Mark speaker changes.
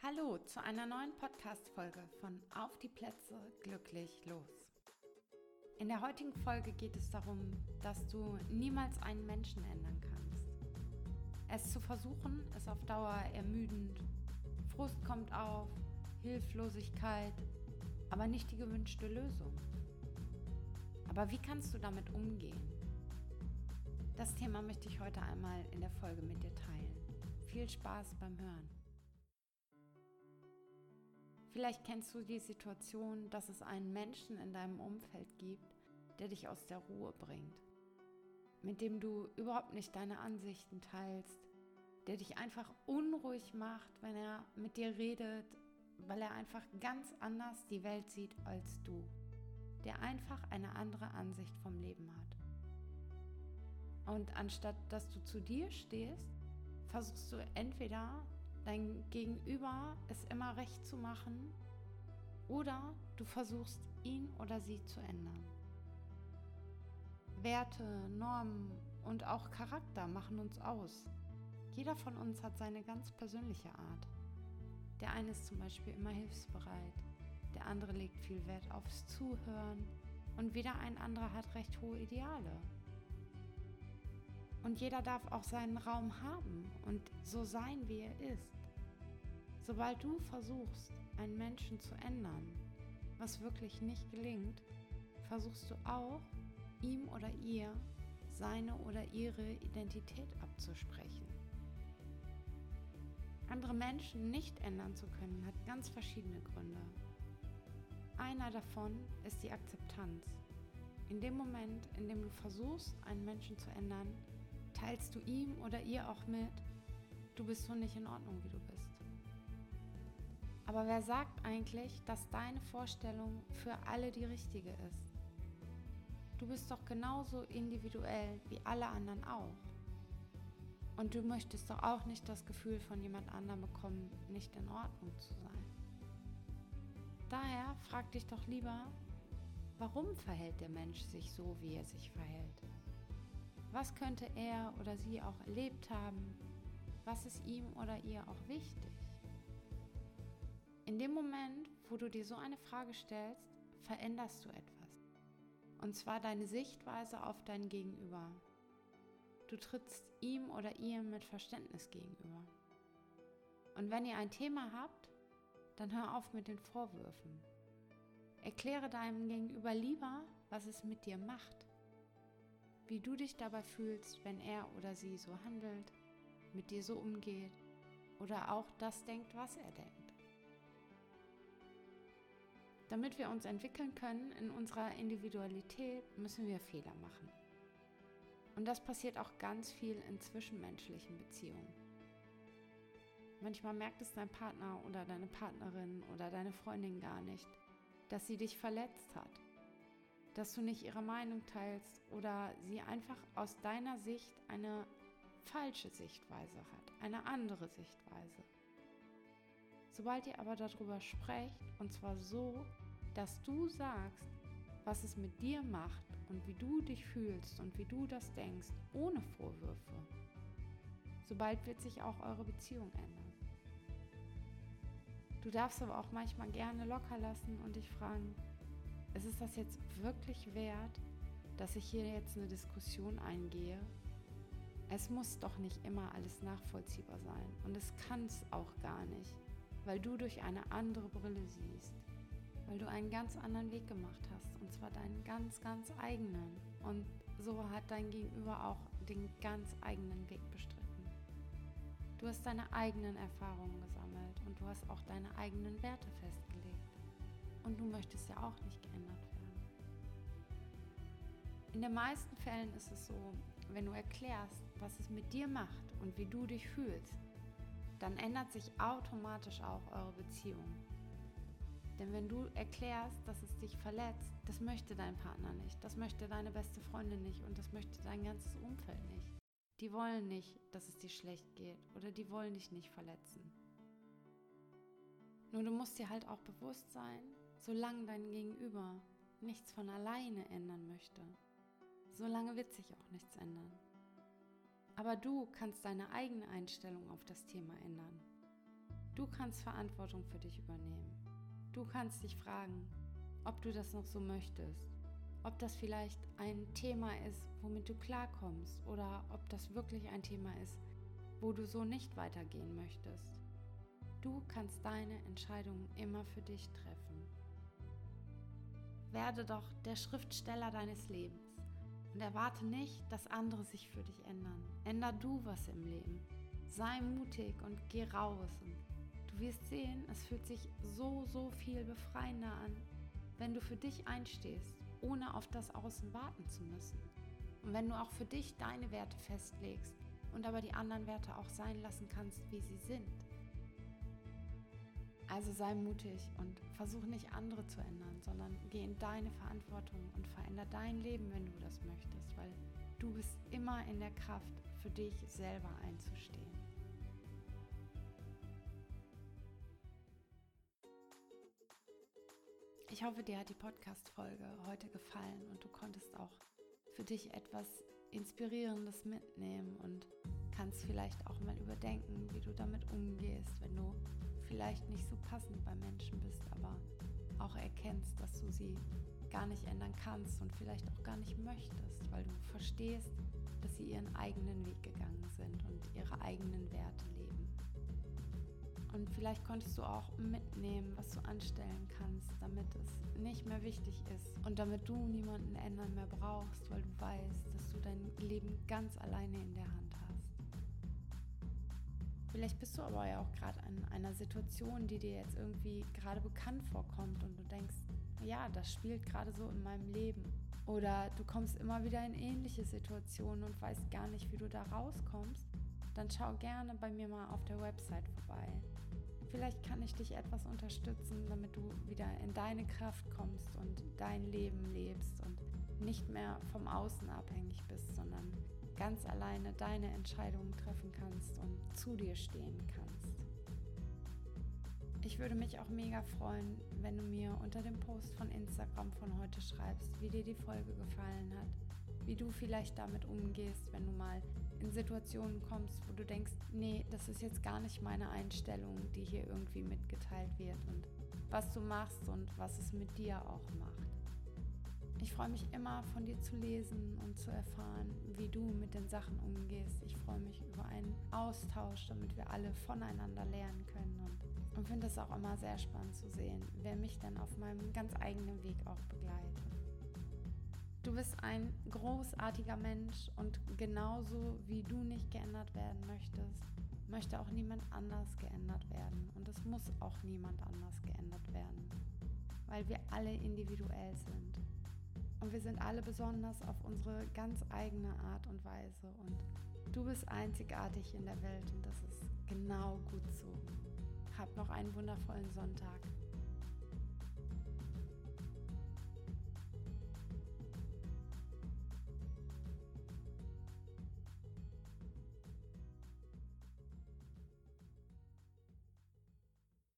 Speaker 1: Hallo zu einer neuen Podcast-Folge von Auf die Plätze glücklich los. In der heutigen Folge geht es darum, dass du niemals einen Menschen ändern kannst. Es zu versuchen ist auf Dauer ermüdend, Frust kommt auf, Hilflosigkeit, aber nicht die gewünschte Lösung. Aber wie kannst du damit umgehen? Das Thema möchte ich heute einmal in der Folge mit dir teilen. Viel Spaß beim Hören. Vielleicht kennst du die Situation, dass es einen Menschen in deinem Umfeld gibt, der dich aus der Ruhe bringt, mit dem du überhaupt nicht deine Ansichten teilst, der dich einfach unruhig macht, wenn er mit dir redet, weil er einfach ganz anders die Welt sieht als du, der einfach eine andere Ansicht vom Leben hat. Und anstatt dass du zu dir stehst, versuchst du entweder dein Gegenüber es immer recht zu machen oder du versuchst ihn oder sie zu ändern. Werte, Normen und auch Charakter machen uns aus. Jeder von uns hat seine ganz persönliche Art. Der eine ist zum Beispiel immer hilfsbereit, der andere legt viel Wert aufs Zuhören und wieder ein anderer hat recht hohe Ideale. Und jeder darf auch seinen Raum haben und so sein, wie er ist. Sobald du versuchst, einen Menschen zu ändern, was wirklich nicht gelingt, versuchst du auch, ihm oder ihr seine oder ihre Identität abzusprechen. Andere Menschen nicht ändern zu können, hat ganz verschiedene Gründe. Einer davon ist die Akzeptanz. In dem Moment, in dem du versuchst, einen Menschen zu ändern, teilst du ihm oder ihr auch mit, du bist so nicht in Ordnung, wie du bist. Aber wer sagt eigentlich, dass deine Vorstellung für alle die richtige ist? Du bist doch genauso individuell wie alle anderen auch. Und du möchtest doch auch nicht das Gefühl von jemand anderem bekommen, nicht in Ordnung zu sein. Daher frag dich doch lieber, warum verhält der Mensch sich so, wie er sich verhält? Was könnte er oder sie auch erlebt haben? Was ist ihm oder ihr auch wichtig? In dem Moment, wo du dir so eine Frage stellst, veränderst du etwas. Und zwar deine Sichtweise auf dein Gegenüber. Du trittst ihm oder ihr mit Verständnis gegenüber. Und wenn ihr ein Thema habt, dann hör auf mit den Vorwürfen. Erkläre deinem Gegenüber lieber, was es mit dir macht wie du dich dabei fühlst, wenn er oder sie so handelt, mit dir so umgeht oder auch das denkt, was er denkt. Damit wir uns entwickeln können in unserer Individualität, müssen wir Fehler machen. Und das passiert auch ganz viel in zwischenmenschlichen Beziehungen. Manchmal merkt es dein Partner oder deine Partnerin oder deine Freundin gar nicht, dass sie dich verletzt hat dass du nicht ihre Meinung teilst oder sie einfach aus deiner Sicht eine falsche Sichtweise hat, eine andere Sichtweise. Sobald ihr aber darüber sprecht, und zwar so, dass du sagst, was es mit dir macht und wie du dich fühlst und wie du das denkst, ohne Vorwürfe, sobald wird sich auch eure Beziehung ändern. Du darfst aber auch manchmal gerne locker lassen und dich fragen, ist es das jetzt wirklich wert, dass ich hier jetzt eine Diskussion eingehe? Es muss doch nicht immer alles nachvollziehbar sein und es kann es auch gar nicht, weil du durch eine andere Brille siehst, weil du einen ganz anderen Weg gemacht hast und zwar deinen ganz, ganz eigenen. Und so hat dein Gegenüber auch den ganz eigenen Weg bestritten. Du hast deine eigenen Erfahrungen gesammelt und du hast auch deine eigenen Werte festgelegt. Und du möchtest ja auch nicht geändert werden. In den meisten Fällen ist es so, wenn du erklärst, was es mit dir macht und wie du dich fühlst, dann ändert sich automatisch auch eure Beziehung. Denn wenn du erklärst, dass es dich verletzt, das möchte dein Partner nicht, das möchte deine beste Freundin nicht und das möchte dein ganzes Umfeld nicht. Die wollen nicht, dass es dir schlecht geht oder die wollen dich nicht verletzen. Nur du musst dir halt auch bewusst sein, Solange dein Gegenüber nichts von alleine ändern möchte, solange wird sich auch nichts ändern. Aber du kannst deine eigene Einstellung auf das Thema ändern. Du kannst Verantwortung für dich übernehmen. Du kannst dich fragen, ob du das noch so möchtest. Ob das vielleicht ein Thema ist, womit du klarkommst oder ob das wirklich ein Thema ist, wo du so nicht weitergehen möchtest. Du kannst deine Entscheidungen immer für dich treffen. Werde doch der Schriftsteller deines Lebens und erwarte nicht, dass andere sich für dich ändern. Änder du was im Leben. Sei mutig und geh raus. Und du wirst sehen, es fühlt sich so, so viel befreiender an, wenn du für dich einstehst, ohne auf das Außen warten zu müssen. Und wenn du auch für dich deine Werte festlegst und aber die anderen Werte auch sein lassen kannst, wie sie sind. Also sei mutig und versuch nicht andere zu ändern, sondern geh in deine Verantwortung und veränder dein Leben, wenn du das möchtest, weil du bist immer in der Kraft, für dich selber einzustehen. Ich hoffe, dir hat die Podcast-Folge heute gefallen und du konntest auch für dich etwas Inspirierendes mitnehmen und kannst vielleicht auch mal überdenken, wie du damit umgehst, wenn du vielleicht nicht so passend bei Menschen bist, aber auch erkennst, dass du sie gar nicht ändern kannst und vielleicht auch gar nicht möchtest, weil du verstehst, dass sie ihren eigenen Weg gegangen sind und ihre eigenen Werte leben. Und vielleicht konntest du auch mitnehmen, was du anstellen kannst, damit es nicht mehr wichtig ist und damit du niemanden ändern mehr brauchst, weil du weißt, dass du dein Leben ganz alleine in der Hand hast. Vielleicht bist du aber ja auch gerade in einer Situation, die dir jetzt irgendwie gerade bekannt vorkommt und du denkst, ja, das spielt gerade so in meinem Leben. Oder du kommst immer wieder in ähnliche Situationen und weißt gar nicht, wie du da rauskommst, dann schau gerne bei mir mal auf der Website vorbei. Vielleicht kann ich dich etwas unterstützen, damit du wieder in deine Kraft kommst und dein Leben lebst und nicht mehr vom Außen abhängig bist, sondern ganz alleine deine Entscheidungen treffen kannst und zu dir stehen kannst. Ich würde mich auch mega freuen, wenn du mir unter dem Post von Instagram von heute schreibst, wie dir die Folge gefallen hat, wie du vielleicht damit umgehst, wenn du mal in Situationen kommst, wo du denkst, nee, das ist jetzt gar nicht meine Einstellung, die hier irgendwie mitgeteilt wird und was du machst und was es mit dir auch macht. Ich freue mich immer von dir zu lesen und zu erfahren, wie du mit den Sachen umgehst. Ich freue mich über einen Austausch, damit wir alle voneinander lernen können und, und finde es auch immer sehr spannend zu sehen, wer mich dann auf meinem ganz eigenen Weg auch begleitet. Du bist ein großartiger Mensch und genauso wie du nicht geändert werden möchtest, möchte auch niemand anders geändert werden. Und es muss auch niemand anders geändert werden, weil wir alle individuell sind. Und wir sind alle besonders auf unsere ganz eigene Art und Weise. Und du bist einzigartig in der Welt und das ist genau gut so. Hab noch einen wundervollen Sonntag.